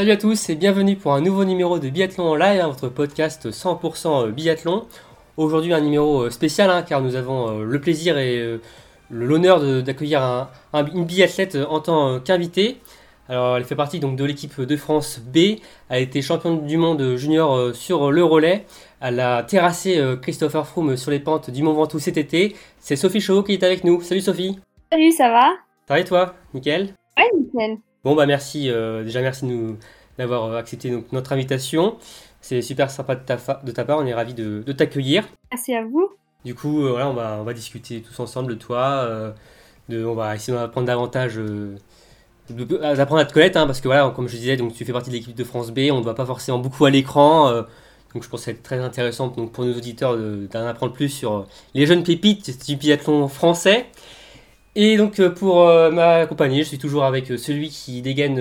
Salut à tous et bienvenue pour un nouveau numéro de Biathlon en live, hein, votre podcast 100% euh, biathlon. Aujourd'hui un numéro euh, spécial hein, car nous avons euh, le plaisir et l'honneur d'accueillir une biathlète en tant qu'invitée. Alors elle fait partie donc de l'équipe de France B, elle a été championne du monde junior sur le relais, elle a terrassé Christopher Froome sur les pentes du Mont Ventoux cet été. C'est Sophie Chauveau qui est avec nous. Salut Sophie. Salut, ça va? Ça va et toi? Nickel? Ouais, nickel. Bon, bah merci, euh, déjà merci de nous, d'avoir euh, accepté donc, notre invitation. C'est super sympa de ta, de ta part, on est ravis de, de t'accueillir. Merci à vous. Du coup, euh, voilà, on va, on va discuter tous ensemble de toi, de, on va essayer d'apprendre davantage, d'apprendre à te connaître, hein, parce que voilà, comme je disais, donc tu fais partie de l'équipe de France B, on ne va pas forcément beaucoup à l'écran, donc je pense que c'est très intéressant donc, pour nos auditeurs d'en apprendre plus sur les jeunes pépites du biathlon français. Et donc euh, pour euh, m'accompagner, je suis toujours avec euh, celui qui dégaine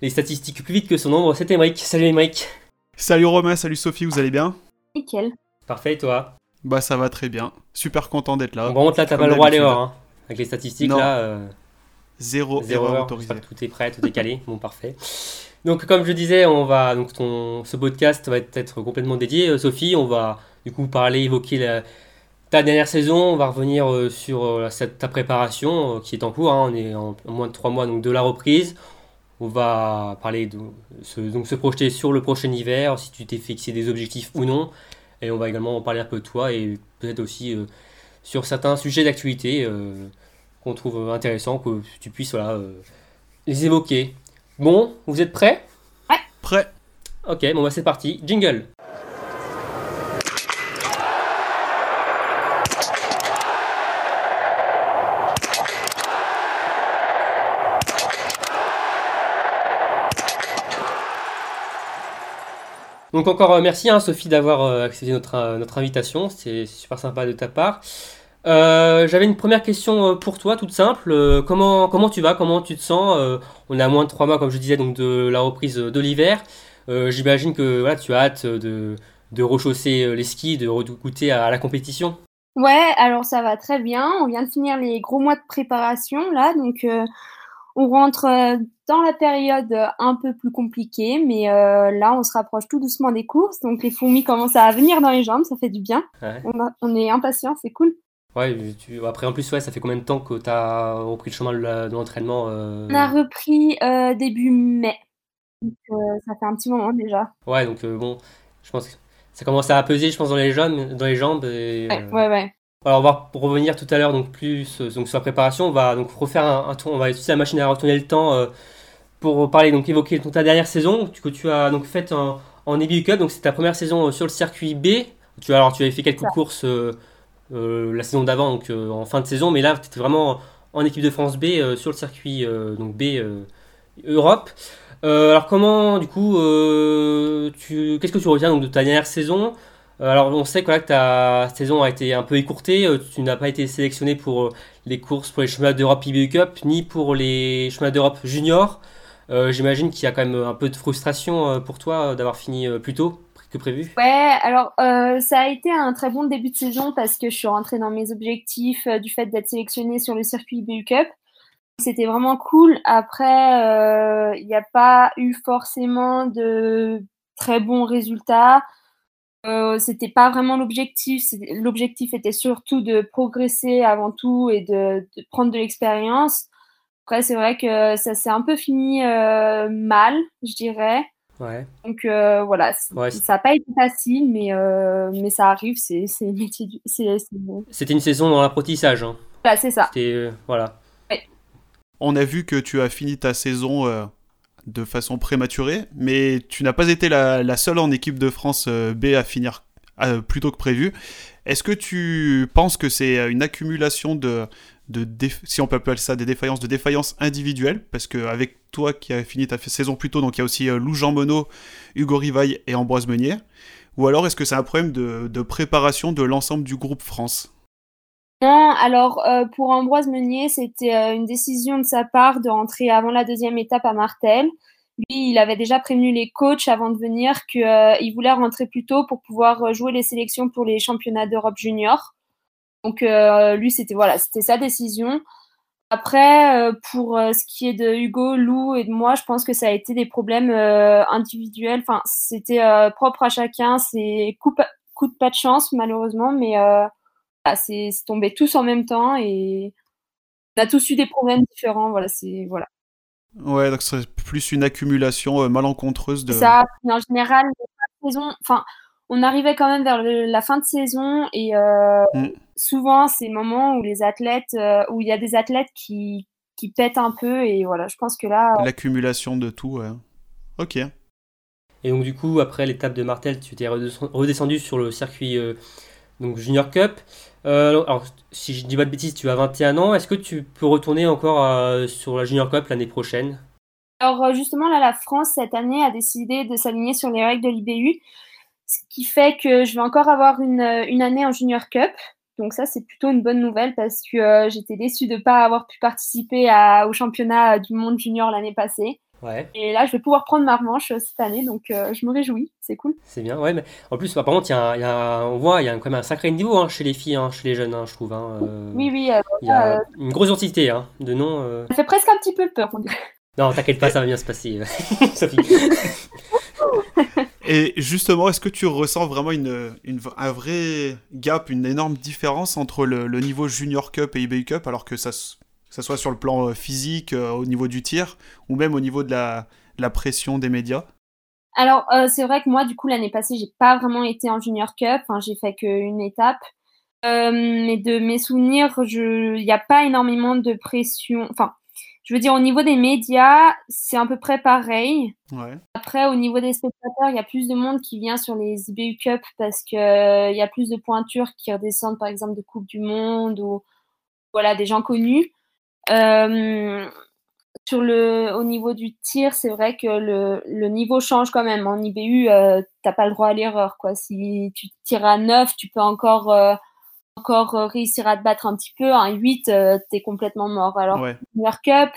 les statistiques plus vite que son ombre, c'est Emric. Salut Emric. Salut Romain, salut Sophie, vous allez bien? Nickel. Parfait, et toi? Bah ça va très bien, super content d'être là. Bon, là t'as pas le droit à l'erreur, hein. avec les statistiques là. Zéro, Zéro erreur autorisée. Tout est prêt, tout est calé, bon parfait. Donc comme je disais, on va donc ton, ce podcast va être complètement dédié. Sophie, on va du coup parler, évoquer la, ta dernière saison, on va revenir euh, sur euh, ta préparation euh, qui est en cours. Hein. on est en, moins de trois mois donc de la reprise. On va parler de se, donc se projeter sur le prochain hiver, si tu t'es fixé des objectifs ou non. Et on va également parler un peu de toi et peut-être aussi sur certains sujets d'actualité qu'on trouve intéressants, que tu puisses voilà, les évoquer. Bon, vous êtes prêts? Ouais. Prêt. Ok, bon bah c'est parti. Jingle. Donc encore euh, merci hein, Sophie d'avoir euh, accepté notre, euh, notre invitation, c'est super sympa de ta part. J'avais une première question pour toi, toute simple. comment, comment tu vas? Comment tu te sens? On est à moins de trois mois, comme je disais, donc de la reprise de l'hiver. J'imagine que voilà, tu as hâte de, de rechausser les skis, de goûter à, la compétition. Ouais, alors ça va très bien. On vient de finir les gros mois de préparation là, donc on rentre euh, dans la période euh, un peu plus compliquée, mais euh, là, on se rapproche tout doucement des courses. Donc, les fourmis commencent à venir dans les jambes, ça fait du bien. On, est impatient, c'est cool. Ouais, après, en plus, ouais, ça fait combien de temps que tu as repris le chemin de l'entraînement On a repris début mai. Donc, ça fait un petit moment déjà. Ouais, donc bon, je pense que ça commence à peser, je pense, dans les jambes. Dans les jambes ouais, ouais. Alors on va revenir tout à l'heure donc plus euh, donc sur la préparation. On va donc refaire un, tour. On va utiliser la machine à retourner le temps euh, pour parler donc évoquer ta dernière saison que tu as donc faite en, en Cup. Donc c'est ta première saison euh, sur le circuit B. Tu alors tu avais fait quelques courses la saison d'avant donc en fin de saison, mais là tu étais vraiment en équipe de France B sur le circuit donc B Europe. alors comment du coup tu qu'est-ce que tu retiens donc de ta dernière saison? Alors on sait que, ta saison a été un peu écourtée, euh, tu n'as pas été sélectionné pour euh, les courses pour les chemins d'Europe IBU Cup, ni pour les chemins d'Europe junior. J'imagine qu'il y a quand même un peu de frustration pour toi d'avoir fini plus tôt que prévu. Ouais, alors ça a été un très bon début de saison parce que je suis rentrée dans mes objectifs du fait d'être sélectionnée sur le circuit IBU Cup. C'était vraiment cool. Après, il n'y a pas eu forcément de très bons résultats. Euh, c'était pas vraiment l'objectif. L'objectif était surtout de progresser avant tout et de, prendre de l'expérience. Après, c'est vrai que ça s'est un peu fini euh, mal, je dirais. Ouais. Donc euh, voilà, ça n'a pas été facile, mais, mais ça arrive, c'est. C'était une saison dans l'apprentissage. Hein. Bah, c'est ça. voilà. On a vu que tu as fini ta saison de façon prématurée, mais tu n'as pas été la, seule en équipe de France euh, B à finir plus tôt que prévu. Est-ce que tu penses que c'est une accumulation de, de si on peut appeler ça des défaillances, de défaillances individuelles? Parce qu'avec toi qui as fini ta saison plus tôt, donc il y a aussi euh, Lou Jean Monod, Hugo Rivaille et Ambroise Meunier. Ou alors est-ce que c'est un problème de, préparation de l'ensemble du groupe France? Non, alors pour Ambroise Meunier, c'était une décision de sa part de rentrer avant la deuxième étape à Martel. Lui, il avait déjà prévenu les coachs avant de venir qu'il euh, voulait rentrer plus tôt pour pouvoir euh, jouer les sélections pour les championnats d'Europe junior. Donc euh, lui, c'était voilà, c'était sa décision. Après, pour ce qui est de Hugo, Lou et de moi, je pense que ça a été des problèmes individuels. Enfin, c'était propre à chacun. C'est coup, coup, de pas de chance, malheureusement, mais c'est tombé tous en même temps et on a tous eu des problèmes différents. Voilà, c'est voilà. Ouais, donc c'est plus une accumulation euh, malencontreuse de. Ça, en général, saison, enfin, on arrivait quand même vers la fin de saison et euh, mm. souvent c'est moments où les athlètes, euh, où il y a des athlètes qui, qui pètent un peu et voilà, je pense que là. L'accumulation de tout, ouais. Ok. Et donc du coup, après l'étape de Martel, tu t'es redescendu sur le circuit donc Junior Cup. Euh, alors, si je dis pas de bêtises, tu as 21 ans. Est-ce que tu peux retourner encore euh, sur la Junior Cup l'année prochaine? Alors, euh, justement, là, la France, cette année, a décidé de s'aligner sur les règles de l'IBU. Ce qui fait que je vais encore avoir une, une année en Junior Cup. Donc ça, c'est plutôt une bonne nouvelle parce que j'étais déçue de ne pas avoir pu participer au championnat du monde junior l'année passée. Et là, je vais pouvoir prendre ma revanche euh, cette année, donc euh, je me réjouis, c'est cool. C'est bien, ouais. Mais en plus, par contre, y a, y a, on voit, il y a quand même un sacré niveau hein, chez les filles, hein, chez les jeunes, hein, je trouve. Euh, oui, oui. Il y a une grosse entité de nom. Ça fait presque un petit peu peur. Non, t'inquiète pas, ça va bien se passer, Sophie. Et justement, est-ce que tu ressens vraiment une, une, un vrai gap, une énorme différence entre le, le niveau Junior Cup et eBay Cup, alors que ça que ce soit sur le plan euh, physique, euh, au niveau du tir, ou même au niveau de la, la pression des médias Alors, euh, c'est vrai que moi, du coup, l'année passée, j'ai pas vraiment été en Junior Cup, j'ai fait qu'une étape. mais de mes souvenirs, il n'y a pas énormément de pression. Enfin, je veux dire, au niveau des médias, c'est à peu près pareil. Ouais. Après, au niveau des spectateurs, il y a plus de monde qui vient sur les IBU Cup parce qu'il il y a plus de pointures qui redescendent, par exemple, de Coupe du Monde ou voilà, des gens connus. Euh, sur le, au niveau du tir, c'est vrai que le, le, niveau change quand même. En IBU, euh, t'as pas le droit à l'erreur. Quoi. Si tu tires à 9, tu peux encore, euh, encore réussir à te battre un petit peu. Un 8, euh, t'es complètement mort. Alors, ouais. Cup,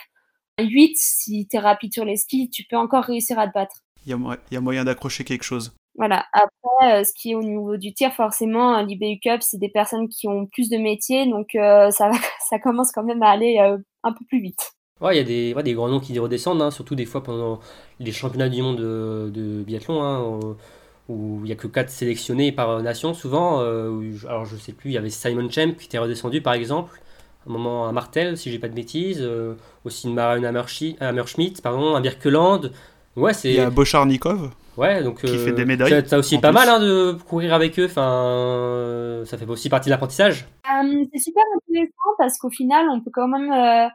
un 8, si t'es rapide sur les skis, tu peux encore réussir à te battre. Il y, y a, moyen d'accrocher quelque chose. Voilà. Après, ce qui est au niveau du tir, forcément, l'IBU Cup, c'est des personnes qui ont plus de métiers, donc ça, ça commence quand même à aller un peu plus vite. Ouais, il y a des, ouais, des grands noms qui redescendent, hein, surtout des fois pendant les championnats du monde de, de biathlon, hein, où il n'y a que 4 sélectionnés par nation souvent. Euh, alors je sais plus, il y avait Simon Champ qui était redescendu par exemple, un moment à Martel, si j'ai pas de bêtises, euh, aussi une Marion Hammerschmidt, pardon, à Birkeland. Ouais, c'est... Il y a Bocharnikov Ouais, donc qui fait euh, des médailles. Ça, aussi pas mal hein, de courir avec eux. Enfin, ça fait aussi partie de l'apprentissage. c'est super intéressant parce qu'au final, on peut quand même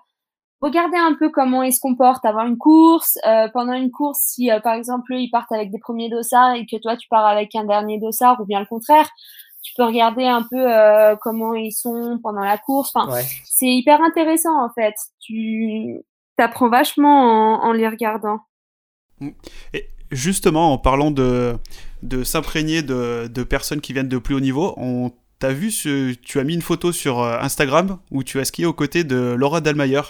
regarder un peu comment ils se comportent avant une course. Euh, pendant une course, si euh, par exemple ils partent avec des premiers dossards et que toi tu pars avec un dernier dossard ou bien le contraire, tu peux regarder un peu euh, comment ils sont pendant la course. Enfin, c'est hyper intéressant en fait. Tu apprends vachement en, les regardant. Et justement, en parlant de, de s'imprégner de, de personnes qui viennent de plus haut niveau, on T'as vu, ce, tu as mis une photo sur Instagram où tu as skié aux côtés de Laura Dalmayer.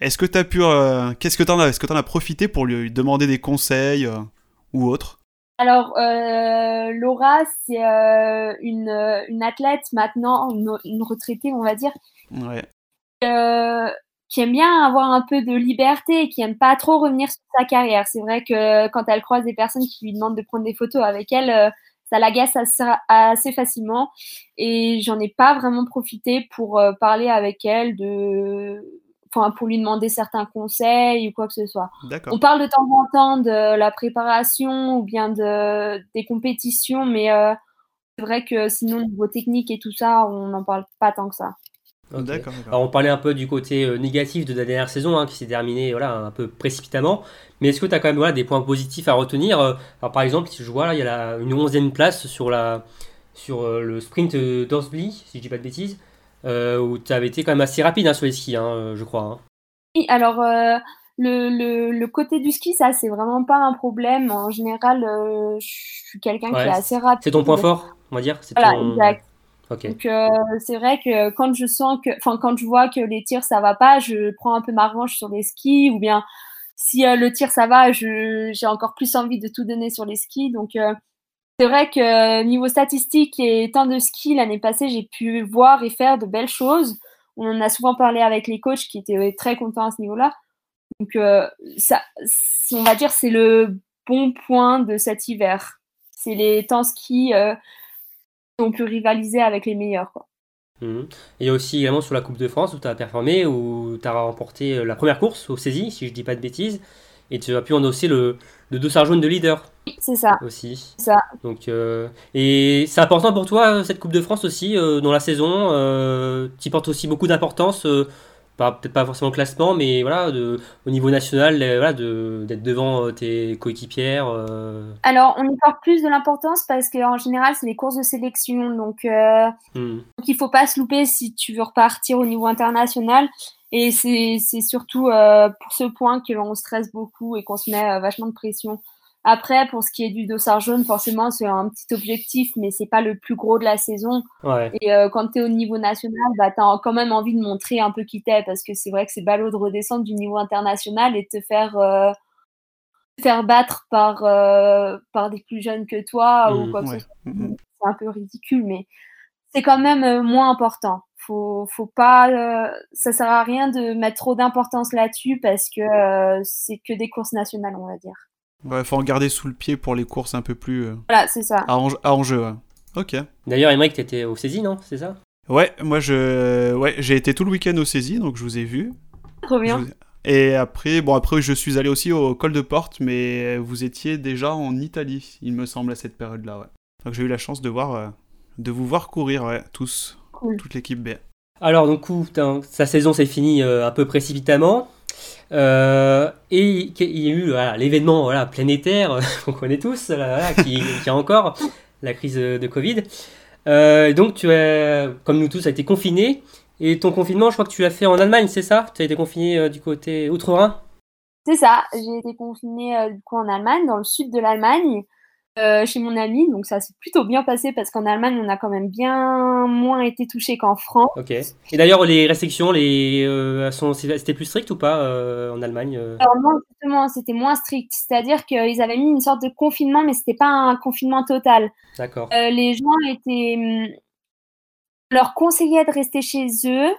Est-ce que tu as pu. Euh, qu'est-ce que tu en as Est-ce que tu en as profité pour lui demander des conseils euh, ou autre Alors, euh, Laura, c'est une, une, athlète maintenant, une, retraitée, on va dire. Ouais. Qui aime bien avoir un peu de liberté et qui aime pas trop revenir sur sa carrière. C'est vrai que quand elle croise des personnes qui lui demandent de prendre des photos avec elle, ça l'agace assez, facilement. Et j'en ai pas vraiment profité pour parler avec elle de enfin pour lui demander certains conseils ou quoi que ce soit. On parle de temps en temps de la préparation ou bien de des compétitions, mais euh, c'est vrai que sinon niveau technique et tout ça, on n'en parle pas tant que ça. D'accord. Alors on parlait un peu du côté euh, négatif de la dernière saison hein, qui s'est terminée voilà, un peu précipitamment. Mais est-ce que tu as quand même voilà, des points positifs à retenir euh, Alors par exemple, si je vois là, il y a la, une onzième place sur, la, sur le sprint d'Orsby, si je dis pas de bêtises. Euh, où tu avais été quand même assez rapide hein, sur les skis, hein, euh, je crois. Hein. Oui, alors euh, le, le, le, côté du ski, ça, c'est vraiment pas un problème. En général, je suis quelqu'un qui est assez rapide. C'est ton point fort, on va dire Voilà, exact. Donc c'est vrai que quand je sens que, enfin quand je vois que les tirs ça va pas, je prends un peu ma revanche sur les skis ou bien si le tir ça va, j'ai encore plus envie de tout donner sur les skis. Donc c'est vrai que niveau statistique et temps de ski, l'année passée, j'ai pu voir et faire de belles choses. on en a souvent parlé avec les coachs qui étaient très contents à ce niveau-là. Donc, ça, on va dire, c'est le bon point de cet hiver. C'est les temps ski ont pu rivaliser avec les meilleurs. Quoi. Mhm. Et aussi également sur la Coupe de France où tu as performé, où tu as remporté la première course au saisie, si je dis pas de bêtises, et tu as pu endosser le, le dossard jaune de leader. C'est ça. Aussi. Ça. Donc, euh, et c'est important pour toi cette Coupe de France aussi euh, dans la saison. Euh, tu portes aussi beaucoup d'importance peut-être pas forcément classement, mais voilà, de, au niveau national, euh, voilà, d'être devant euh, tes coéquipières. Euh. Alors, on y porte plus de l'importance parce qu'en général, c'est les courses de sélection, donc, euh, hmm. donc il faut pas se louper si tu veux repartir au niveau international. Et c'est surtout pour ce point que l'on stresse beaucoup et qu'on se met vachement de pression. Après, pour ce qui est du dossard jaune, forcément, c'est un petit objectif, mais c'est pas le plus gros de la saison. Et euh, quand tu es au niveau national, bah, tu as quand même envie de montrer un peu qui t'es, parce que c'est vrai que c'est ballot de redescendre du niveau international et te faire, euh, faire battre par, euh, par des plus jeunes que toi ou mmh, quoi mmh. C'est un peu ridicule, mais c'est quand même moins important. Faut, faut pas, ça sert à rien de mettre trop d'importance là-dessus parce que c'est que des courses nationales, on va dire. Ouais, faut en garder sous le pied pour les courses un peu plus. Euh, voilà, c'est ça. À, enjeu, ouais. Ok. D'ailleurs, Emmerich, t'étais au saisie, non? C'est ça? Ouais, moi je, ouais, j'ai été tout le week-end au saisie, donc je vous ai vu. Trop bien. Et après, bon, après, je suis allé aussi au col de porte, mais vous étiez déjà en Italie, il me semble, à cette période-là, ouais. Donc j'ai eu la chance de voir, euh, de vous voir courir, ouais, tous, toute l'équipe B. Alors, donc, sa saison s'est finie euh, un peu précipitamment. Euh, et il y a eu l'événement voilà, planétaire qu'on connaît tous, qui, qui, a encore la crise de Covid. Euh, donc tu es, comme nous tous, a été confiné. Et ton confinement, je crois que tu l'as fait en Allemagne, c'est ça? Tu as été confiné euh, du côté outre-Rhin? C'est ça, j'ai été confiné du coup en Allemagne, dans le sud de l'Allemagne. Euh, chez mon ami, donc ça s'est plutôt bien passé parce qu'en Allemagne, on a quand même bien moins été touché qu'en France. Ok. Et d'ailleurs, les restrictions, les, euh, c'était plus strict ou pas euh, en Allemagne Alors non, justement, c'était moins strict. C'est-à-dire qu'ils avaient mis une sorte de confinement, mais c'était pas un confinement total. D'accord. les gens étaient, hum, leur conseillait de rester chez eux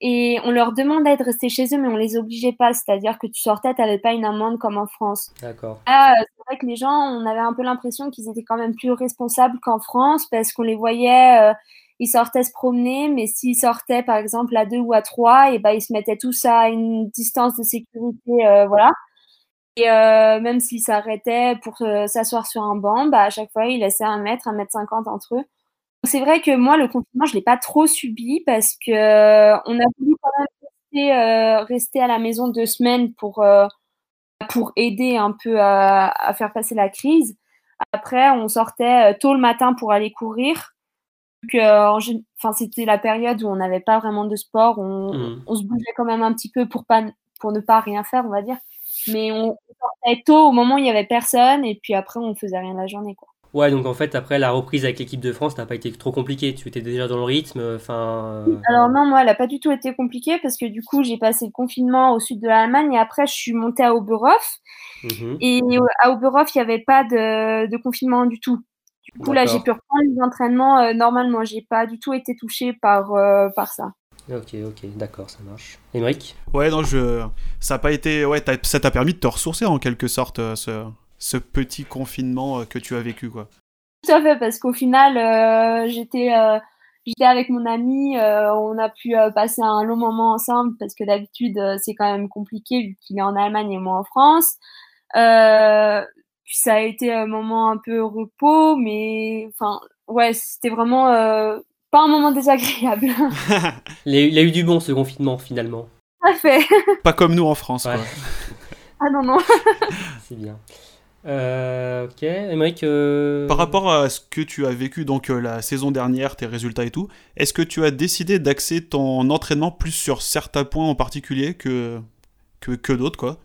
et on leur demandait de rester chez eux, mais on les obligeait pas. C'est-à-dire que tu sortais, tu n'avais pas une amende comme en France. D'accord. Ah, c'est vrai que les gens, on avait un peu l'impression qu'ils étaient quand même plus responsables qu'en France parce qu'on les voyait, euh, ils sortaient se promener, mais s'ils sortaient par exemple à deux ou à trois, et ben ils se mettaient tous à une distance de sécurité, euh, voilà. Et euh, même s'ils s'arrêtaient pour s'asseoir sur un banc, bah, à chaque fois ils laissaient un mètre, un mètre cinquante entre eux. C'est vrai que moi, le confinement, je l'ai pas trop subi parce que euh, on a voulu quand même rester, euh, rester, à la maison deux semaines pour euh, pour aider un peu à, à, faire passer la crise. Après, on sortait tôt le matin pour aller courir. enfin, c'était la période où on n'avait pas vraiment de sport. On, mmh. on, se bougeait quand même un petit peu pour pas pour ne pas rien faire, on va dire. Mais on sortait tôt au moment où il y avait personne et puis après on faisait rien la journée, quoi. Ouais, donc en fait, après la reprise avec l'équipe de France n'a pas été trop compliqué. Tu étais déjà dans le rythme. Enfin. Euh. Alors non, moi, elle n'a pas du tout été compliquée parce que du coup, j'ai passé le confinement au sud de l'Allemagne et après, je suis montée à Oberhof. Mmh et à Oberhof, il n'y avait pas de, confinement du tout. Du coup, là, j'ai pu reprendre les entraînements euh, normalement. J'ai pas du tout été touchée par, euh, par ça. Ok, ok, d'accord, ça marche. Émeric? Ouais, non, je... ça a pas été. Ouais, ça t'a permis de te ressourcer en quelque sorte, ce ce petit confinement euh, que tu as vécu quoi. Tout à fait, parce qu'au final, euh, j'étais euh, j'étais avec mon ami, on a pu passer un long moment ensemble parce que d'habitude c'est quand même compliqué vu qu'il est en Allemagne et moi en France. puis ça a été un moment un peu repos, mais enfin ouais, c'était vraiment pas un moment désagréable. il a eu du bon ce confinement finalement. Tout à fait. Pas comme nous en France. Quoi. ah non non. c'est bien. Euh, ok, Émeric. Euh, Par rapport à ce que tu as vécu donc euh, la saison dernière, tes résultats et tout, est-ce que tu as décidé d'axer ton entraînement plus sur certains points en particulier que, que, que d'autres quoi?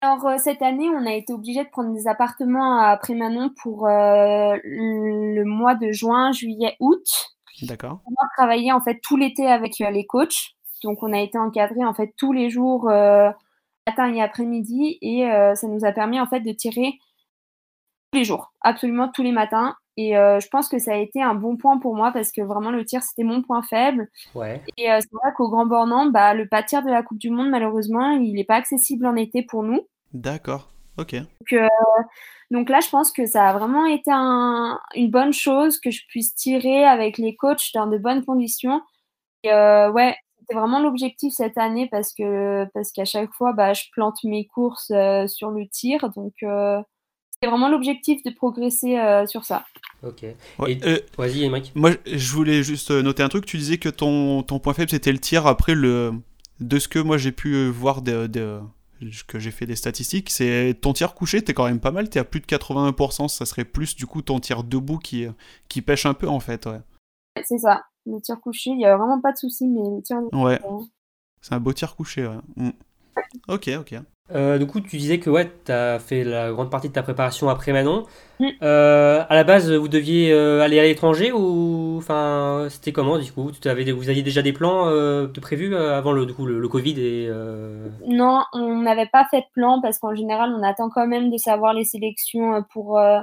Alors cette année, on a été obligé de prendre des appartements à Prémanon pour le mois de juin, juillet, août. D'accord. On a travaillé en fait tout l'été avec les coachs, donc on a été encadré en fait tous les jours matin et après-midi et euh, ça nous a permis en fait de tirer tous les jours, absolument tous les matins. Et euh, je pense que ça a été un bon point pour moi parce que vraiment le tir c'était mon point faible. Ouais. Et euh, c'est vrai qu'au Grand Bornand, bah, le pas tir de la Coupe du Monde malheureusement il n'est pas accessible en été pour nous. D'accord. Ok. Donc, euh, donc là je pense que ça a vraiment été un, une bonne chose que je puisse tirer avec les coachs dans de bonnes conditions. Et ouais, c'était vraiment l'objectif cette année parce que parce qu'à chaque fois bah, je plante mes courses euh, sur le tir donc euh, c'est vraiment l'objectif de progresser euh, sur ça. Ok. Ouais, euh, Vas-y, Emric. moi, je voulais juste noter un truc. Tu disais que ton, ton point faible c'était le tir. Après, le, de ce que moi j'ai pu voir, de, de- que j'ai fait des statistiques, c'est ton tir couché, t'es quand même pas mal. T'es à plus de 81%. Ça serait plus du coup ton tir debout qui, qui pêche un peu en fait. Ouais. C'est ça. Le tir couché, il y a vraiment pas de souci mais le tir Ouais. C'est un beau tir couché. Ouais. Mm. Ok, ok. Euh, du coup, tu disais que ouais, tu as fait la grande partie de ta préparation après Manon. Mm. Euh, à la base, vous deviez euh, aller à l'étranger ou enfin, c'était comment du coup? Tu avais, Vous aviez déjà des plans euh, de prévus avant le, du coup, le, le Covid et euh, Non, on n'avait pas fait de plan parce qu'en général, on attend quand même de savoir les sélections pour euh,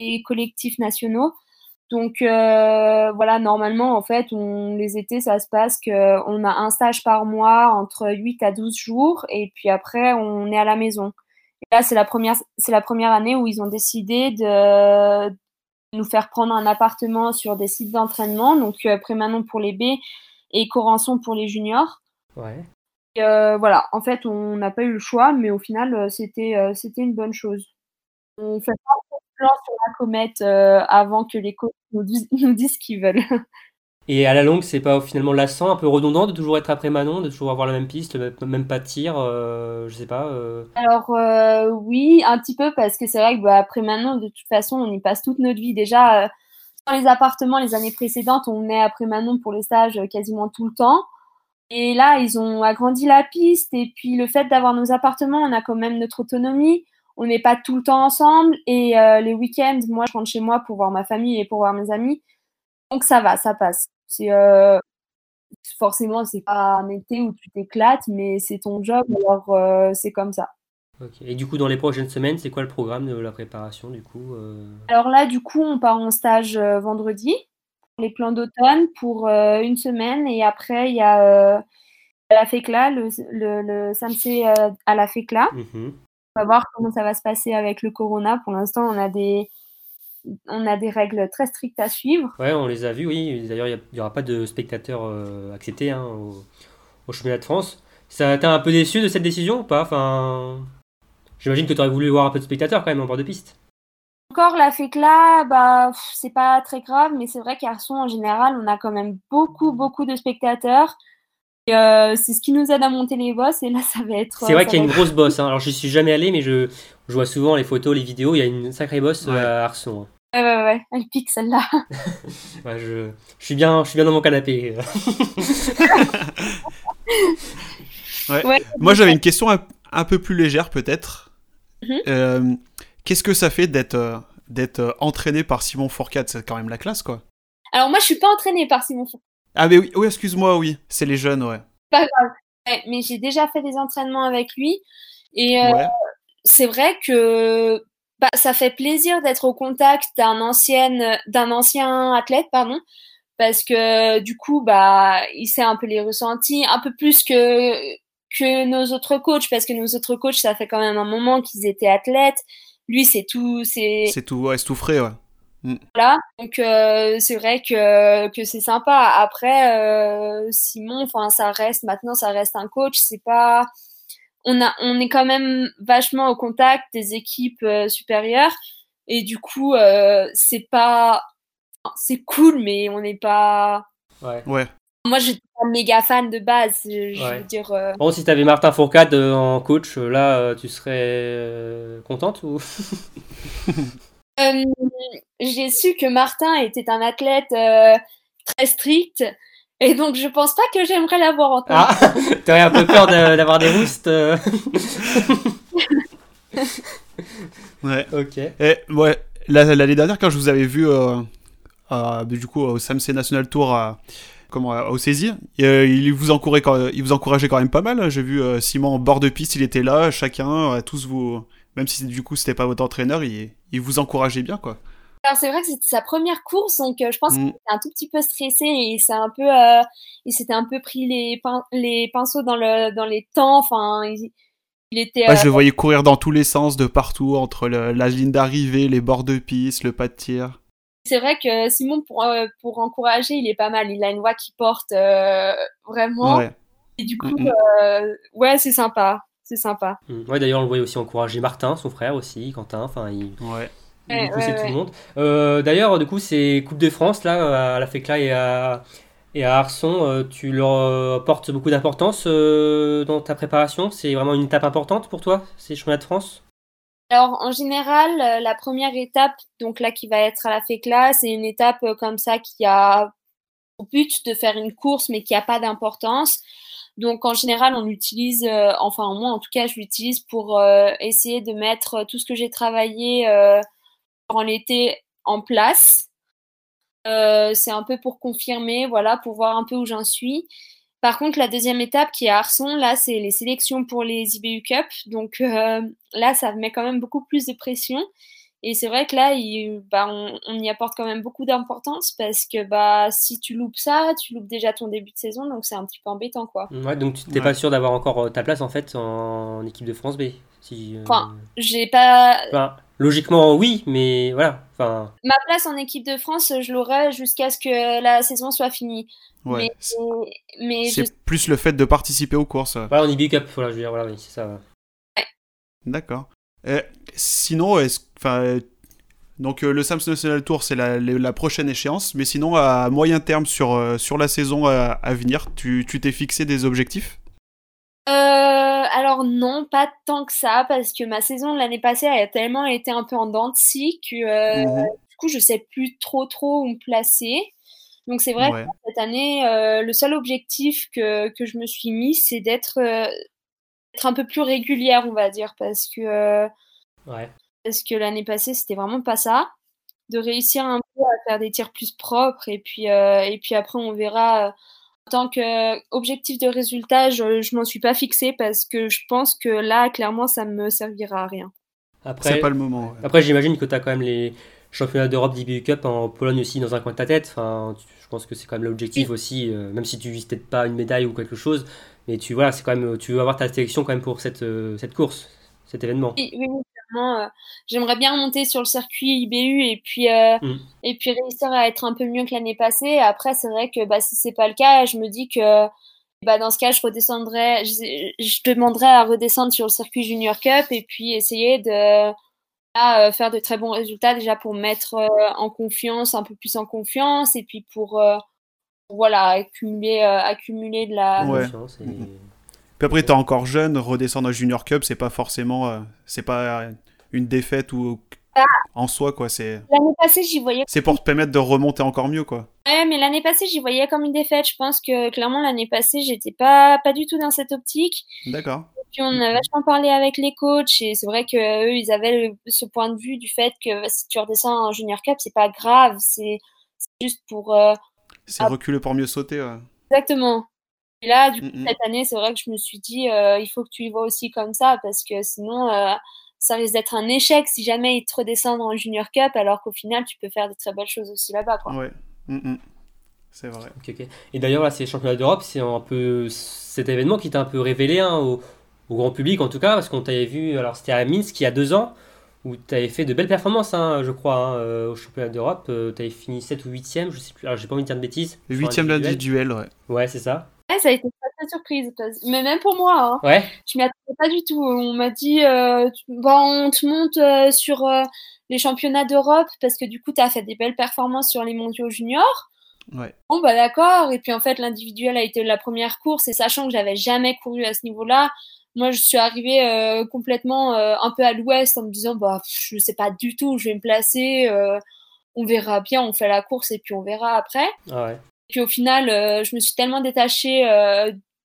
les collectifs nationaux. Donc euh, voilà, normalement, en fait, on, les étés, ça se passe qu'on a un stage par mois entre 8 à 12 jours et puis après, on est à la maison. Et là, c'est la première, c'est la première année où ils ont décidé de nous faire prendre un appartement sur des sites d'entraînement, donc euh, Prémanon pour les B et Corançon pour les juniors. ouais. Et, euh, voilà, en fait, on n'a pas eu le choix, mais au final, euh, c'était c'était une bonne chose. On fait pas plans sur la comète euh, avant que les coachs nous, disent- nous disent ce qu'ils veulent. Et à la longue, c'est pas finalement lassant, un peu redondant de toujours être après Manon, de toujours avoir la même piste, le même- pas de tir, euh, je sais pas. euh, Alors euh, oui, un petit peu parce que c'est vrai que bah, après maintenant, de toute façon, on y passe toute notre vie. Déjà, dans les appartements, les années précédentes, on est après Manon pour les stages euh, quasiment tout le temps. Et là, ils ont agrandi la piste. Et puis le fait d'avoir nos appartements, on a quand même notre autonomie. On n'est pas tout le temps ensemble. Et euh, les week-ends, moi, je rentre chez moi pour voir ma famille et pour voir mes amis. Donc ça va, ça passe. C'est euh, forcément, c'est pas un été où tu t'éclates, mais c'est ton job, alors euh, c'est comme ça. ok. Et du coup, dans les prochaines semaines, c'est quoi le programme de la préparation du coup euh, Alors là, du coup, on part en stage vendredi, les plans d'automne, pour une semaine. Et après, il y a la FECLA, le, le, le samedi à la FECLA. mhm. On va voir comment ça va se passer avec le corona. Pour l'instant, on a des on a des règles très strictes à suivre. Ouais, on les a vus, oui. D'ailleurs, il n'y aura pas de spectateurs euh, acceptés hein, au, au championnat de France. Ça t'a un peu déçu de cette décision ou pas? Enfin, j'imagine que tu aurais voulu voir un peu de spectateurs quand même en bord de piste. Encore la FECLA, bah, c'est pas très grave, mais c'est vrai qu'à Arson, en général, on a quand même beaucoup, beaucoup de spectateurs. Euh, c'est ce qui nous aide à monter les bosses. Et là, ça va être. C'est vrai ça qu'il y a une grosse bosse. hein. Alors, je suis jamais allé, mais je, je vois souvent les photos, les vidéos. Il y a une sacrée bosse Ouais. euh, à Arson. hein. Ouais, ouais, ouais, elle pique celle-là. Ouais, je, je, suis bien, je suis bien dans mon canapé. Ouais. Ouais. Moi, j'avais une question un, un peu plus légère, peut-être. Mhm. Euh, Qu'est-ce que ça fait d'être euh, d'être euh, entraîné par Simon Fourcade? C'est quand même la classe, quoi. Alors moi, je suis pas entraînée par Simon Fourcade, Ah, mais oui, oui excuse-moi, oui. C'est les jeunes, ouais. mais j'ai déjà fait des entraînements avec lui. Et euh, Ouais. c'est vrai que bah, ça fait plaisir d'être au contact d'un ancien, d'un ancien athlète, pardon, parce que du coup, bah, il sait un peu les ressentis, un peu plus que que nos autres coachs, parce que nos autres coachs, ça fait quand même un moment qu'ils étaient athlètes. Lui, c'est tout, c'est C'est tout, ouais, c'est tout frais, ouais. Voilà, donc euh, c'est vrai que, que c'est sympa. Après, euh, Simon, enfin ça reste maintenant, ça reste un coach. C'est pas, on a, on est quand même vachement au contact des équipes euh, supérieures et du coup, euh, c'est pas, c'est cool, mais on n'est pas. Ouais. Ouais. Moi, j'étais pas méga fan de base. Je, je Ouais. veux dire. euh, Bon, si tu avais Martin Fourcade euh, en coach, là, euh, tu serais euh, contente ou? Euh, j'ai su que Martin était un athlète euh, très strict et donc je pense pas que j'aimerais l'avoir en tant Ah, t'aurais un peu peur de- d'avoir des roustes euh. Ouais. Ok. Et, ouais, la- l'année dernière, quand je vous avais vu, euh, euh, du coup, au SAMC National Tour, comment, au saisie, euh, il, vous encourageait, quand- il vous encourageait quand même pas mal. J'ai vu euh, Simon en bord de piste, il était là, chacun, euh, tous vous. Même si du coup c'était pas votre entraîneur, il, il vous encourageait bien, quoi. Alors c'est vrai que c'était sa première course, donc euh, je pense Mm. qu'il était un tout petit peu stressé et c'est un peu, euh, il s'était un peu pris les, pin- les pinceaux dans le dans les temps. Enfin, il, il était. Ouais, euh, je le voyais courir dans tous les sens, de partout, entre le- la ligne d'arrivée, les bords de piste, le pas de tir. C'est vrai que Simon, pour pour encourager, il est pas mal. Il a une voix qui porte vraiment. Ouais. Et du coup, Mm, mm. ouais, c'est sympa, c'est sympa. Mm. Ouais, d'ailleurs, on le voyait aussi encourager Martin, son frère aussi, Quentin. Enfin, il, Ouais. tout le monde. Euh, d'ailleurs, du coup, c'est Coupe de France là, à la FECLA et à, et à Arson. euh, tu leur euh, apportes beaucoup d'importance euh, dans ta préparation? C'est vraiment une étape importante pour toi, ces championnats de France? Alors en général, euh, la première étape, donc là qui va être à la FECLA, c'est une étape euh, comme ça qui a au but de faire une course mais qui a pas d'importance. Donc en général, on l'utilise, euh, enfin moi en tout cas, je l'utilise pour euh, essayer de mettre tout ce que j'ai travaillé euh, durant l'été en place. Euh, c'est un peu pour confirmer, voilà, pour voir un peu où j'en suis. Par contre, la deuxième étape qui est à Arson, là, c'est les sélections pour les IBU Cup. Donc euh, là, ça met quand même beaucoup plus de pression. Et c'est vrai que là, il, bah, on, on y apporte quand même beaucoup d'importance parce que bah, si tu loupes ça, tu loupes déjà ton début de saison, donc c'est un petit peu embêtant, quoi. Ouais, donc tu n'es Ouais. pas sûr d'avoir encore euh, ta place en fait en équipe de France B. Si, euh, Enfin, J'ai pas enfin, logiquement, oui, mais voilà. Enfin, ma place en équipe de France, je l'aurai jusqu'à ce que la saison soit finie. Ouais. Mais, mais je C'est plus le fait de participer aux courses. voilà, on est big up. Voilà, je veux dire, voilà, oui, c'est ça. D'accord. Euh, sinon, enfin, donc euh, le Sams National Tour, c'est la, prochaine échéance, mais sinon à moyen terme sur euh, sur la saison à, à venir, tu tu t'es fixé des objectifs? Euh, alors non, pas tant que ça, parce que ma saison de l'année passée elle a tellement été un peu en dents de scie que Mhm. du coup je sais plus trop trop où me placer. Donc c'est vrai Ouais. que cette année, le seul objectif que, que je me suis mis, c'est d'être d'être un peu plus régulière, on va dire, parce que euh, Ouais. parce que l'année passée c'était vraiment pas ça. De réussir un peu à faire des tirs plus propres et puis euh, et puis après on verra. en tant qu'objectif de résultat, je, je m'en suis pas fixé parce que je pense que là, clairement, ça me servira à rien. Après, C'est pas le moment. ouais. Après, j'imagine que tu as quand même les championnats d'Europe d'IBU Cup en Pologne aussi dans un coin de ta tête. Enfin, je pense que c'est quand même l'objectif aussi, euh, même si tu vises peut-être pas une médaille ou quelque chose. Mais tu voilà, c'est quand même, tu veux avoir ta sélection quand même pour cette, euh, cette course, cet événement. Oui, oui, clairement, euh, j'aimerais bien monter sur le circuit IBU et puis euh, Mm. et puis réussir à être un peu mieux que l'année passée. Après, c'est vrai que bah, si c'est pas le cas, je me dis que bah, dans ce cas, je redescendrai, je, je demanderai à redescendre sur le circuit Junior Cup et puis essayer de euh, faire de très bons résultats déjà pour me mettre en confiance, un peu plus en confiance et puis pour voilà accumuler euh, accumuler de la Ouais. Puis après, t'es encore jeune, redescendre à Junior Cup, c'est pas forcément, euh, c'est pas une défaite ou Ah. en soi quoi. C'est L'année passée, j'y voyais c'est pour te permettre de remonter encore mieux quoi. Ouais, mais l'année passée, j'y voyais comme une défaite. Je pense que clairement l'année passée, j'étais pas pas du tout dans cette optique. D'accord. Puis on a vachement parlé avec les coachs et c'est vrai que eux, ils avaient le- ce point de vue du fait que si tu redescends en Junior Cup, c'est pas grave, c'est c'est juste pour euh, C'est Ah. reculer pour mieux sauter. ouais. exactement. Et là, du coup, Mhm. cette année, c'est vrai que je me suis dit, euh, il faut que tu y vois aussi comme ça parce que sinon, euh, ça risque d'être un échec si jamais ils te redescendent en Junior Cup, alors qu'au final, tu peux faire de très belles choses aussi là-bas, quoi. Ouais. Mhm. C'est vrai. Ok, ok. Et d'ailleurs, là, ces championnats d'Europe, c'est un peu cet événement qui t'a un peu révélé hein, au, au grand public, en tout cas, parce qu'on t'avait vu, alors c'était à Minsk il y a deux ans, où tu avais fait de belles performances, hein, je crois, hein, euh, au championnat d'Europe. tu avais fini 7 ou 8ème, je sais plus, alors j'ai pas envie de dire de bêtises. Le sur huitième l'individuel. d'individuel, ouais. Ouais, c'est ça. Ouais, ça a été très, surprise, mais même pour moi, hein. Ouais, Je m'y attendais pas du tout. On m'a dit, euh, tu- bah, on te monte euh, sur euh, les championnats d'Europe parce que du coup, tu as fait des belles performances sur les mondiaux juniors. Ouais. Bon, bah d'accord. Et puis en fait, l'individuel a été la première course et sachant que j'avais jamais couru à ce niveau-là, moi, je suis arrivée euh, complètement euh, un peu à l'ouest en me disant, bah, pff, je sais pas du tout où je vais me placer. euh, on verra bien, on fait la course et puis on verra après. ah ouais. Puis au final, je me suis tellement détachée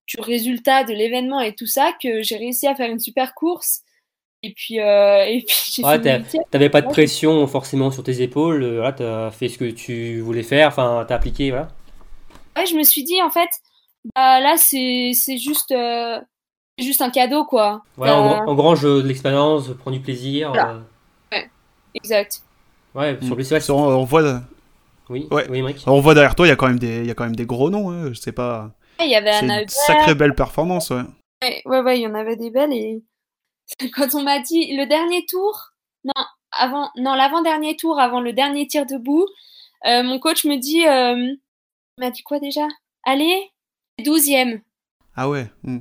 du résultat de l'événement et tout ça que j'ai réussi à faire une super course. Et puis, euh, et puis j'ai Ouais. T'avais pas de pression forcément sur tes épaules, voilà, t'as fait ce que tu voulais faire, enfin, t'as appliqué, voilà. Ouais, je me suis dit en fait, bah là c'est juste euh, juste un cadeau quoi. Voilà, Bah, en, en grand jeu de l'expérience, prends du plaisir. Voilà. euh, Exact. Ouais, sur Mm. le ouais, on, voit, Oui, Ouais. oui, Emmerich. on voit derrière toi, il y a quand même des, il y a quand même des gros noms. hein, Je sais pas. Il y avait C'est une Hubert, sacrée belle performance. Ouais. Ouais, ouais, ouais, il y en avait des belles et quand on m'a dit le dernier tour, non, avant, non, l'avant-dernier tour, avant le dernier tir debout, euh, mon coach me dit, euh, il m'a dit quoi déjà? Allez, douzième. Ah ouais. mm.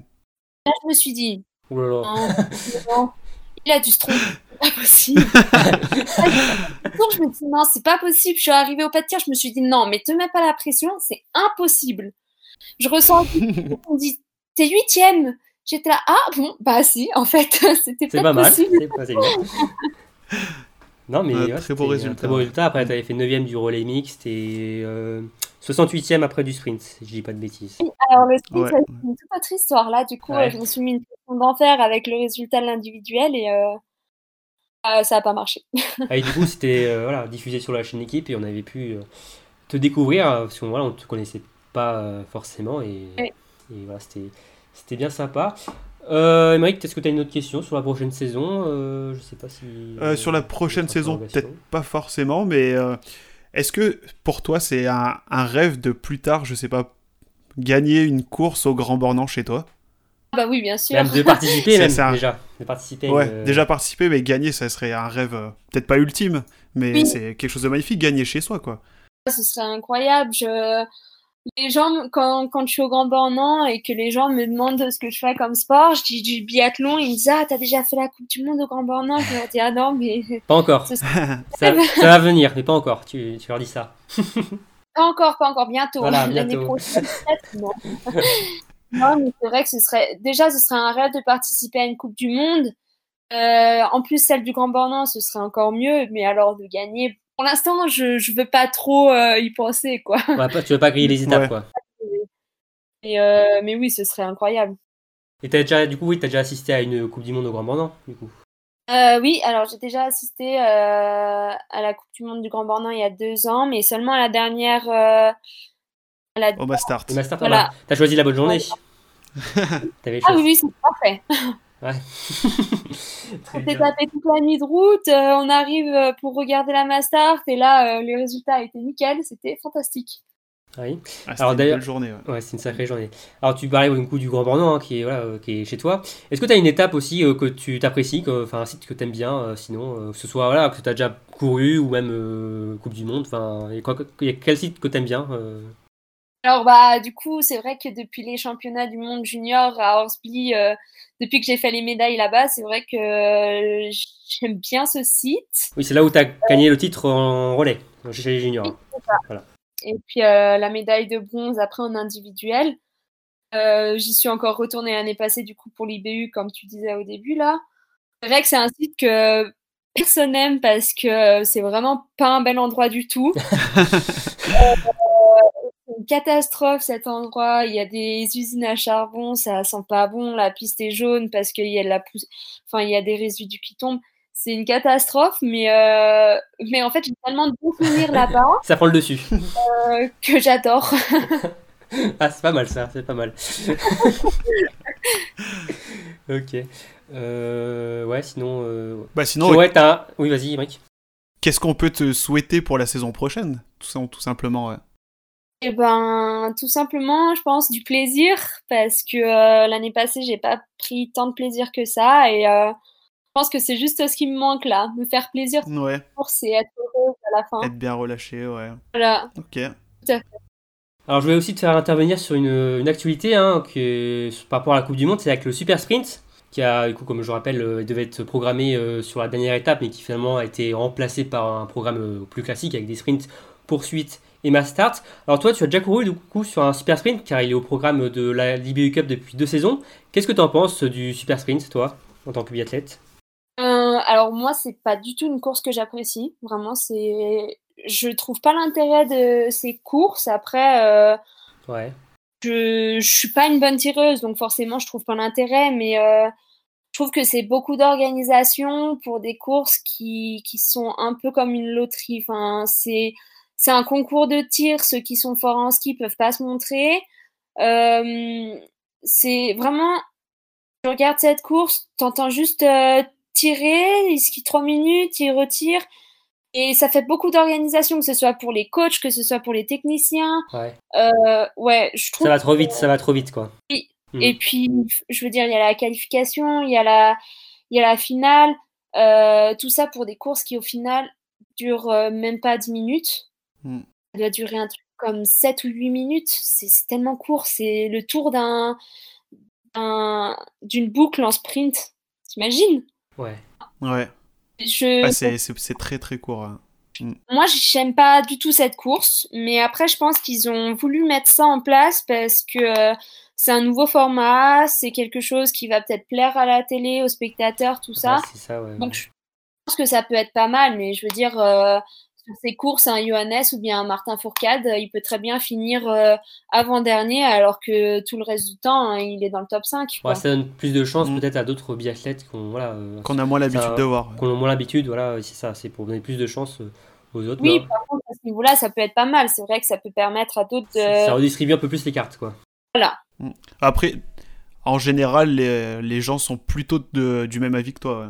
Là, je me suis dit, Ouh là là. non, non, il a dû se tromper, c'est pas possible. Donc, je me dis, non, c'est pas possible. Je suis arrivée au pas de tir, je me suis dit, non, mais te mets pas la pression, c'est impossible. Je ressens, on dit, t'es huitième. J'étais là, ah bon, bah si, en fait, c'était C'est peut-être pas mal. possible. C'est pas bien. Non, mais ouais, très beau un résultat, Très beau ouais. résultat. Après, tu avais fait 9ème du relais mixte et euh, 68ème après du sprint, si je dis pas de bêtises. Alors, le sprint, Ouais. c'est une toute autre histoire. Là, du coup, Ouais. euh, je me suis mis une pression d'enfer avec le résultat de l'individuel et euh, euh, ça a pas marché. Ah, et du coup, c'était euh, voilà, diffusé sur la chaîne équipe et on avait pu euh, te découvrir parce qu'on voilà, on te connaissait pas euh, forcément et, Ouais. et voilà, c'était c'était bien sympa. Euh, Émeric, est-ce que tu as une autre question sur la prochaine saison? Euh, Je sais pas si. Euh, sur la prochaine saison, peut-être pas forcément, mais euh, est-ce que pour toi c'est un, un rêve de plus tard, je sais pas, gagner une course au Grand Bornand chez toi? Ah bah oui, bien sûr. Même de participer, même déjà. De participer. Ouais, euh, déjà participer, mais gagner, ça serait un rêve, euh, peut-être pas ultime, mais Oui. c'est quelque chose de magnifique, gagner chez soi, quoi. Ce serait incroyable. Je... Les gens, quand, quand je suis au Grand Bornand et que les gens me demandent ce que je fais comme sport, je dis du biathlon, ils me disent Ah, t'as déjà fait la Coupe du Monde au Grand Bornand Je leur dis Ah non, mais Pas encore. Ça, ça va venir, mais pas encore. Tu, tu leur dis ça. pas encore, pas encore, bientôt. Voilà, L'année bientôt. prochaine, non. non, mais c'est vrai que ce serait. Déjà, ce serait un rêve de participer à une Coupe du Monde. Euh, en plus, celle du Grand Bornand, ce serait encore mieux, mais alors de gagner. Pour l'instant, je, je veux pas trop euh, y penser, quoi. Ouais, tu veux pas griller les étapes, Ouais. quoi. Et, euh, mais oui, ce serait incroyable. Et t'as déjà, du coup, oui, t'as déjà assisté à une Coupe du Monde au Grand Bornand, du coup. Euh, oui, alors j'ai déjà assisté euh, à la Coupe du Monde du Grand Bornand il y a deux ans, mais seulement à la dernière. euh, à la- Au Mastart. Et Master, Voilà. voilà. T'as choisi la bonne journée. Ah oui, oui, c'est parfait. Très On s'est tapé toute la nuit de route, euh, on arrive euh, pour regarder la Mastart, et là, euh, les résultats étaient nickel, c'était fantastique. Oui. Ah, Alors, une d'ailleurs- belle journée. ouais. Ouais, c'est une sacrée journée. Alors, tu parlais du coup du Grand Bornand hein, qui, est, voilà, euh, qui est chez toi. Est-ce que tu as une étape aussi euh, que tu t'apprécies, enfin un site que tu aimes bien, euh, sinon, euh, que ce soit voilà, que tu as déjà couru ou même euh, Coupe du Monde, enfin, et quoi- il y a quel site que tu aimes bien euh? Alors bah du coup, c'est vrai que depuis les championnats du monde junior à Horsby, euh, depuis que j'ai fait les médailles là-bas, c'est vrai que euh, j'aime bien ce site. Oui, c'est là où tu as gagné le titre en relais, chez les juniors. Et puis euh, la médaille de bronze après en individuel. Euh, J'y suis encore retournée l'année passée du coup pour l'IBU comme tu disais au début là. C'est vrai que c'est un site que personne n'aime parce que c'est vraiment pas un bel endroit du tout. Euh, catastrophe cet endroit. Il y a des usines à charbon, ça sent pas bon. La piste est jaune parce qu'il y a de la pousse... enfin il y a des résidus qui tombent. C'est une catastrophe, mais euh... mais en fait j'ai tellement de bons souvenirs là-bas Ça prend le dessus. euh, que j'adore. ah, c'est pas mal ça, c'est pas mal. ok. Euh, ouais, sinon. euh, Bah sinon, ouais, t'as. Oui, vas-y, Mike. qu'est-ce qu'on peut te souhaiter pour la saison prochaine? Tout, simplement, ouais. Eh ben, tout simplement, je pense du plaisir parce que euh, l'année passée, j'ai pas pris tant de plaisir que ça et euh, je pense que c'est juste ce qui me manque là, me faire plaisir Ouais, pour c'est être heureuse à la fin. être bien relâché, ouais. Voilà. Ok. Alors, je voulais aussi te faire intervenir sur une, une actualité hein, que, par rapport à la Coupe du Monde, c'est avec le Super Sprint, qui a, du coup, comme je rappelle, euh, devait être programmé euh, sur la dernière étape, mais qui finalement a été remplacé par un programme euh, plus classique avec des sprints, poursuites et mass start. Alors, toi, tu as déjà couru du coup sur un Super Sprint, car il est au programme de la l'IBU Cup depuis deux saisons. Qu'est-ce que tu en penses du Super Sprint, toi, en tant que biathlète? Euh, alors moi, c'est pas du tout une course que j'apprécie. Vraiment, c'est, je trouve pas l'intérêt de ces courses. Après. Euh... Ouais. je, je suis pas une bonne tireuse, donc forcément je trouve pas l'intérêt, mais euh, je trouve que c'est beaucoup d'organisation pour des courses qui, qui sont un peu comme une loterie. Enfin, c'est c'est un concours de tir. Ceux qui sont forts en ski peuvent pas se montrer. Euh, c'est vraiment, je regarde cette course, t'entends juste euh, tirer, il skie trois minutes, il retire. Et ça fait beaucoup d'organisation, que ce soit pour les coachs, que ce soit pour les techniciens. Ouais. Euh, ouais, je trouve. Ça va trop vite, ça va trop vite, quoi. Oui. Mm. Et puis, je veux dire, il y a la qualification, il y a la, il y a la finale, euh, tout ça pour des courses qui, au final, durent même pas 10 minutes. Mm. Ça doit durer un truc comme 7 ou 8 minutes. C'est tellement court. C'est le tour d'un, d'un- d'une boucle en sprint. T'imagines? Ouais. Ouais. Je, Ah, c'est très très court. hein. Moi, j'aime pas du tout cette course, mais après, je pense qu'ils ont voulu mettre ça en place parce que euh, c'est un nouveau format, c'est quelque chose qui va peut-être plaire à la télé, aux spectateurs, tout ça. Ouais, c'est ça, ouais. Donc, je pense que ça peut être pas mal, mais je veux dire, euh, sur ces courses, un Johannes ou bien un Martin Fourcade, euh, il peut très bien finir euh, avant-dernier, alors que tout le reste du temps, hein, il est dans le top 5. quoi. Ouais, ça donne plus de chance Mm. peut-être à d'autres biathlètes qui ont, voilà, euh, Qu'on a moins l'habitude Ça- de voir. qu'on a moins l'habitude. Voilà, c'est ça, c'est pour donner plus de chance aux autres. Oui, par contre, à ce niveau-là, ça peut être pas mal. C'est vrai que ça peut permettre à d'autres de... ça redistribue un peu plus les cartes, quoi. Voilà. Après, en général, les, les gens sont plutôt de- du même avis que toi. ouais.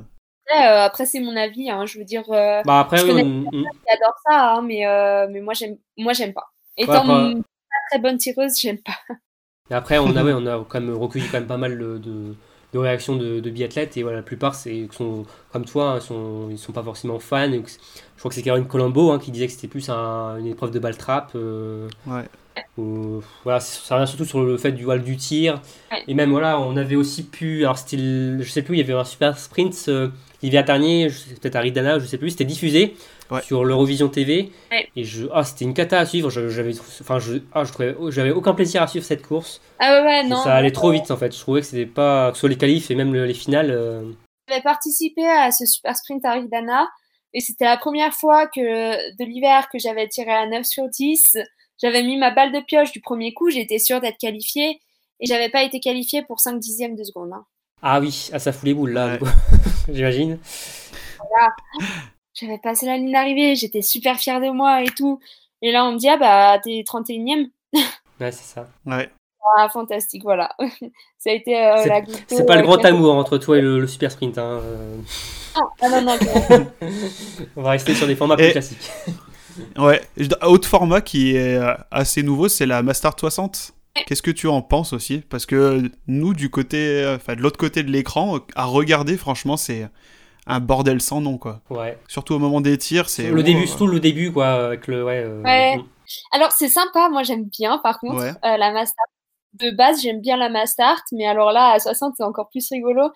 Après, euh, après, c'est mon avis. Hein, je veux dire, euh, Bah après, Je oui, on- j'adore ça, hein, mais, euh, mais moi, j'aime, moi, j'aime pas. Étant Ouais, une pas très bonne tireuse, j'aime pas. Et après, on a, ouais, on a quand même recueilli quand même pas mal de, de- de réactions de, de biathlètes et voilà, la plupart c'est sont comme toi, hein, sont, ils sont pas forcément fans. Et que c'est- je crois que c'est Caroline Colombo hein, qui disait que c'était plus un- une épreuve de balle trap. euh, Ouais. où, voilà, ça revient surtout sur le fait du voile du tir. Ouais. Et même voilà, on avait aussi pu, alors c'était, je sais plus, il y avait un super sprint euh, l'hiver dernier, je sais- peut-être à Ridana, je sais plus, c'était diffusé Ouais. sur l'Eurovision TV. Ouais. Et je, ah, c'était une cata à suivre. je- J'avais, enfin, je, ah, je trouvais, j'avais aucun plaisir à suivre cette course. Ah ouais, ouais, non. ça allait trop vite en fait. Je trouvais que c'était pas, que ce soit les qualifs et même le- les finales. euh, J'avais participé à ce super sprint à Ridana et c'était la première fois que de l'hiver que j'avais tiré à 9 sur 10. J'avais mis ma balle de pioche du premier coup, j'étais sûre d'être qualifiée et j'avais pas été qualifiée pour 5 dixièmes de seconde. hein. Ah oui, ah, ça fout les boules là, Ouais. du coup. j'imagine. J'avais passé la ligne d'arrivée, j'étais super fière de moi et tout. Et là, on me dit, ah bah, t'es 31ème. Ouais, c'est ça. Ouais. Ah, fantastique, voilà. ça a été euh, C'est- la goutte C'est pas le euh, grand a- amour entre toi et le, le super sprint. Hein. euh. Ah non, non, non. On va rester sur des formats plus classiques. Ouais. Autre format qui est euh, assez nouveau, c'est la Master 60. Qu'est-ce que tu en penses aussi? Parce que nous, du côté, euh, enfin de l'autre côté de l'écran, à regarder, franchement, c'est un bordel sans nom, quoi. Ouais. Surtout au moment des tirs, c'est Le oh, début, euh, surtout le début, quoi, avec le. Ouais. euh, Ouais. mm. Alors, c'est sympa, moi j'aime bien, par contre, Ouais. euh, la Mastart. De base, j'aime bien la Mastart, mais alors là, à 60, c'est encore plus rigolo.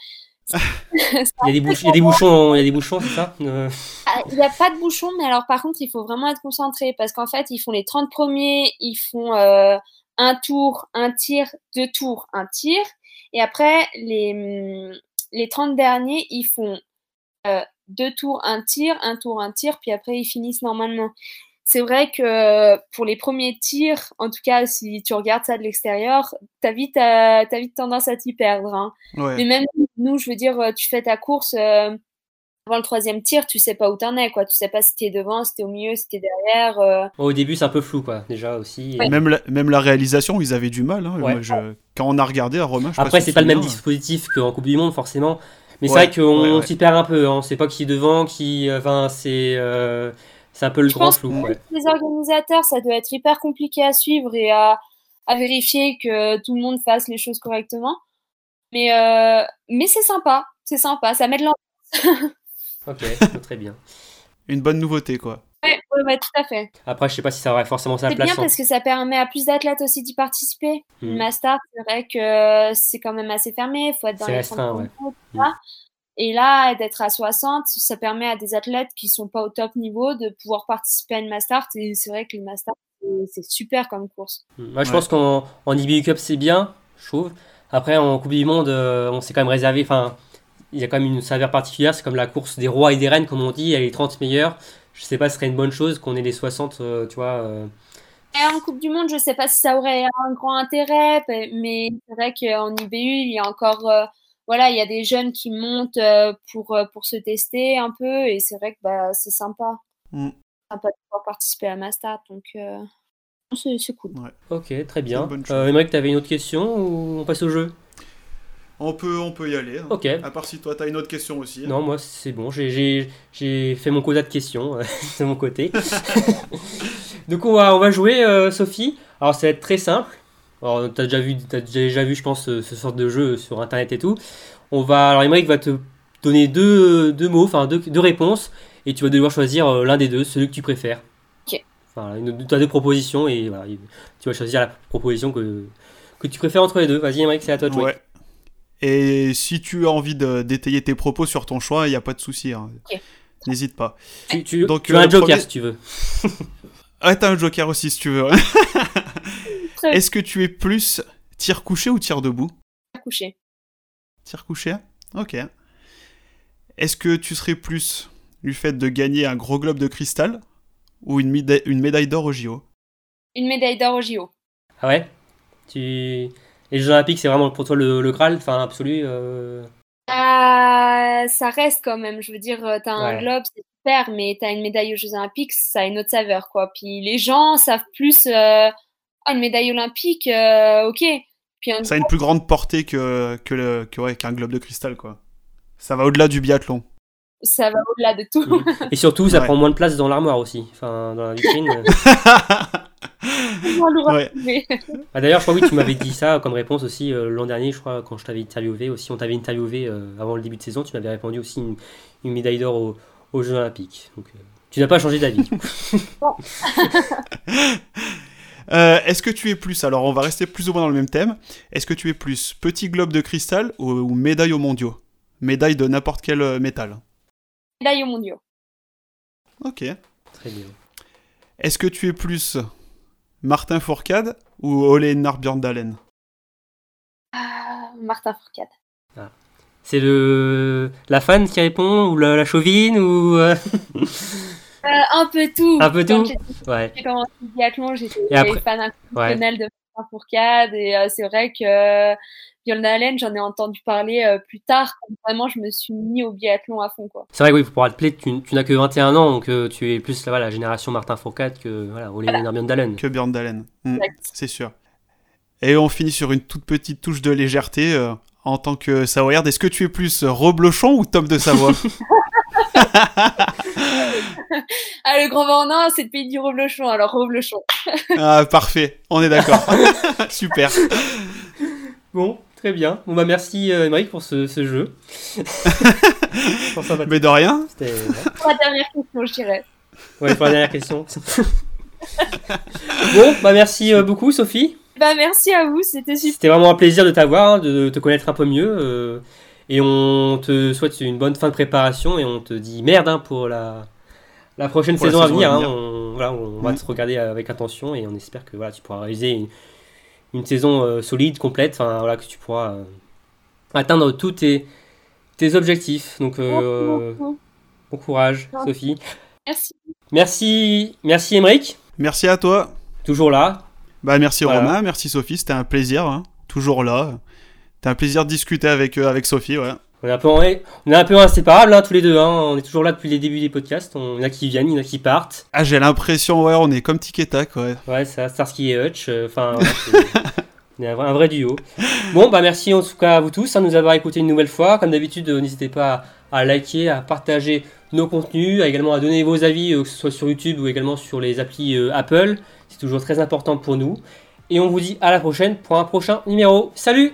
Il y a des, bouch- il y a des bouchons, il y a des bouchons, c'est ça? Euh, Ah, Il n'y a pas de bouchon, mais alors par contre, il faut vraiment être concentré parce qu'en fait, ils font les 30 premiers, ils font euh, un tour, un tir, deux tours, un tir. Et après, les, les 30 derniers, ils font euh, deux tours, un tir, un tour, un tir, puis après, ils finissent normalement. C'est vrai que pour les premiers tirs, en tout cas, si tu regardes ça de l'extérieur, t'as vite, euh, t'as vite tendance à t'y perdre. Hein. Ouais. Mais même nous, je veux dire, tu fais ta course euh, avant le troisième tir, tu sais pas où t'en es, quoi. Tu sais pas si t'es devant, si t'es au milieu, si t'es derrière. euh. Au début, c'est un peu flou, quoi, déjà aussi. Ouais. Même la, même la réalisation, ils avaient du mal. hein. Ouais. Moi, je- Quand on a regardé à Romain, je sais Après, c'est pas le même souviens, dispositif qu'en Coupe du Monde, forcément. Mais c'est vrai qu'on ouais, ouais. s'y perd un peu. hein. On sait pas qui est devant, qui. Enfin, c'est. euh, C'est un peu le Je grand pense flou. que- ouais. Les organisateurs, ça doit être hyper compliqué à suivre et à, à vérifier que tout le monde fasse les choses correctement. Mais, euh, mais c'est sympa, c'est sympa, ça met de l'ambiance. Ok, très bien. Une bonne nouveauté, quoi. Ouais, ouais, ouais, tout à fait. Après, je sais pas si ça aurait forcément sa C'est place. bien sans- parce que ça permet à plus d'athlètes aussi d'y participer. Hmm. Une Master, c'est vrai que c'est quand même assez fermé, il faut être dans C'est les restreint, 30 ouais. Hmm. ça. Et là, d'être à 60, ça permet à des athlètes qui sont pas au top niveau de pouvoir participer à une Master. Et c'est vrai que une Master, c'est- c'est super comme course. Moi, je Ouais. pense qu'en en IBU Cup, c'est bien, je trouve. Après, en Coupe du Monde, euh, on s'est quand même réservé. Enfin, il y a quand même une saveur particulière. C'est comme la course des rois et des reines, comme on dit. Il y a les 30 meilleurs. Je sais pas, ce serait une bonne chose qu'on ait les 60, euh, tu vois. euh, Et en Coupe du Monde, je sais pas si ça aurait un grand intérêt, mais c'est vrai qu'en IBU, il y a encore, euh, voilà, il y a des jeunes qui montent pour, pour se tester un peu, et c'est vrai que bah, c'est sympa. Mm. Sympa de pouvoir participer à ma start, donc euh, c'est cool. Ok, très bien. Émeric, tu avais une autre question ou on passe au jeu? On peut, on peut y aller. hein. Ok. À part si toi, t'as une autre question aussi. Non, moi c'est bon, j'ai- j'ai j'ai fait mon quota de questions euh, de mon côté. Donc on va, on va jouer, euh, Sophie. Alors ça va être très simple. Alors t'as déjà vu, t'as déjà vu, je pense, ce, ce sort de jeu sur internet et tout. On va, alors Emmerich va te donner deux, deux mots, enfin deux, deux réponses, et tu vas devoir choisir euh, l'un des deux, celui que tu préfères. Ok. Enfin, tu as deux propositions et voilà, tu vas choisir la proposition que, que tu préfères entre les deux. Vas-y Emmerich, c'est à toi de jouer. Ouais. Et si tu as envie de- d'étayer tes propos sur ton choix, il n'y a pas de souci. hein. N'hésite pas. Tu, tu, Donc, tu as euh, un joker premier- si tu veux. Ah, t'as un joker aussi si tu veux. Est-ce que tu es plus tir couché ou tir debout? Bien couché. Tir couché? Ok. Est-ce que tu serais plus du fait de gagner un gros globe de cristal ou une, une médaille d'or au JO Une médaille d'or au JO. Ah ouais? Tu... Les Jeux Olympiques, c'est vraiment pour toi le, le Graal, enfin absolu. euh, Ah, ça reste quand même. Je veux dire, euh, t'as un Ouais. globe, c'est super, mais t'as une médaille aux Jeux Olympiques, ça a une autre saveur, quoi. Puis les gens savent plus, euh, ah, une médaille olympique, euh, ok. Puis un Ça a une plus grande portée que, que le- que, ouais, qu'un globe de cristal, quoi. Ça va au-delà du biathlon. ça va au-delà de tout. Et surtout, ça Ouais. prend moins de place dans l'armoire aussi, enfin dans la vitrine. Ouais. Ah, D'ailleurs, je crois oui, tu m'avais dit ça comme réponse aussi euh, l'an dernier, je crois, quand je t'avais interviewé aussi. On t'avait interviewé euh, avant le début de saison, tu m'avais répondu aussi une, une médaille d'or aux, aux Jeux Olympiques. Donc, euh, tu n'as pas changé d'avis. Euh, Est-ce que tu es plus, alors on va rester plus ou moins dans le même thème, est-ce que tu es plus petit globe de cristal ou, ou médaille aux mondiaux? Médaille de n'importe quel métal. médaille aux mondiaux. Ok. Très bien. Est-ce que tu es plus Martin Fourcade ou Ole Einar Bjørndalen? Ah, Martin Fourcade. C'est le la fan qui répond ou la, la chauvine ou euh, Euh, un peu tout. Un peu tout. J'ai- ouais. J'ai commencé le biathlon, j'étais Et après- fan ouais. inconditionnel de Martin Fourcade et euh, c'est vrai que Björn Allen, j'en ai entendu parler euh, plus tard vraiment je me suis mis au biathlon à fond quoi. c'est vrai que oui pour te plaire tu, tu n'as que 21 ans donc euh, tu es plus voilà, la génération Martin Fourcade que voilà Einar Bjørndalen. que Bjørndalen Hmm, Exact. C'est sûr. Et on finit sur une toute petite touche de légèreté. euh, en tant que Savoyard, est-ce que tu es plus Roblochon ou Tom de Savoie Ah le Grand Vendin, c'est le pays du Roblochon, alors Roblochon. Ah, parfait, on est d'accord. Super. Bon, très bien. Bon bah merci euh, Émeric pour ce, ce jeu. Pour ça, Mais de rien. c'était-. Pour la dernière question, je dirais. Ouais, pour la dernière question. bon, bah merci euh, beaucoup Sophie. Bah merci à vous, c'était super. C'était vraiment un plaisir de t'avoir, hein, de te connaître un peu mieux. euh, et on te souhaite une bonne fin de préparation et on te dit merde hein, pour la, la prochaine Pour la saison, à venir. à hein. venir. on voilà, on va Mm. te regarder avec attention et on espère que voilà, tu pourras réaliser une, une saison euh, solide, complète, enfin voilà, que tu pourras euh, atteindre tous tes, tes objectifs. Donc euh, bon courage Sophie. Merci. Merci, merci Émeric, Merci à toi. toujours là. Bah merci Voilà. Romain, merci Sophie, c'était un plaisir, hein. toujours là. C'était un plaisir de discuter avec, euh, avec Sophie, ouais. On est un peu, on est un peu inséparables hein, tous les deux. Hein. On est toujours là depuis les débuts des podcasts. On, il y en a qui viennent, il y en a qui partent. Ah j'ai l'impression, ouais, on est comme tic et tac, ouais. Ouais, ça, Starsky et Hutch. euh, Enfin, on est un vrai, un vrai duo. Bon, bah merci en tout cas à vous tous hein, de nous avoir écoutés une nouvelle fois. Comme d'habitude, euh, n'hésitez pas à, à liker, à partager nos contenus, à également à donner vos avis, euh, que ce soit sur YouTube ou également sur les applis Apple. C'est toujours très important pour nous. Et on vous dit à la prochaine pour un prochain numéro. Salut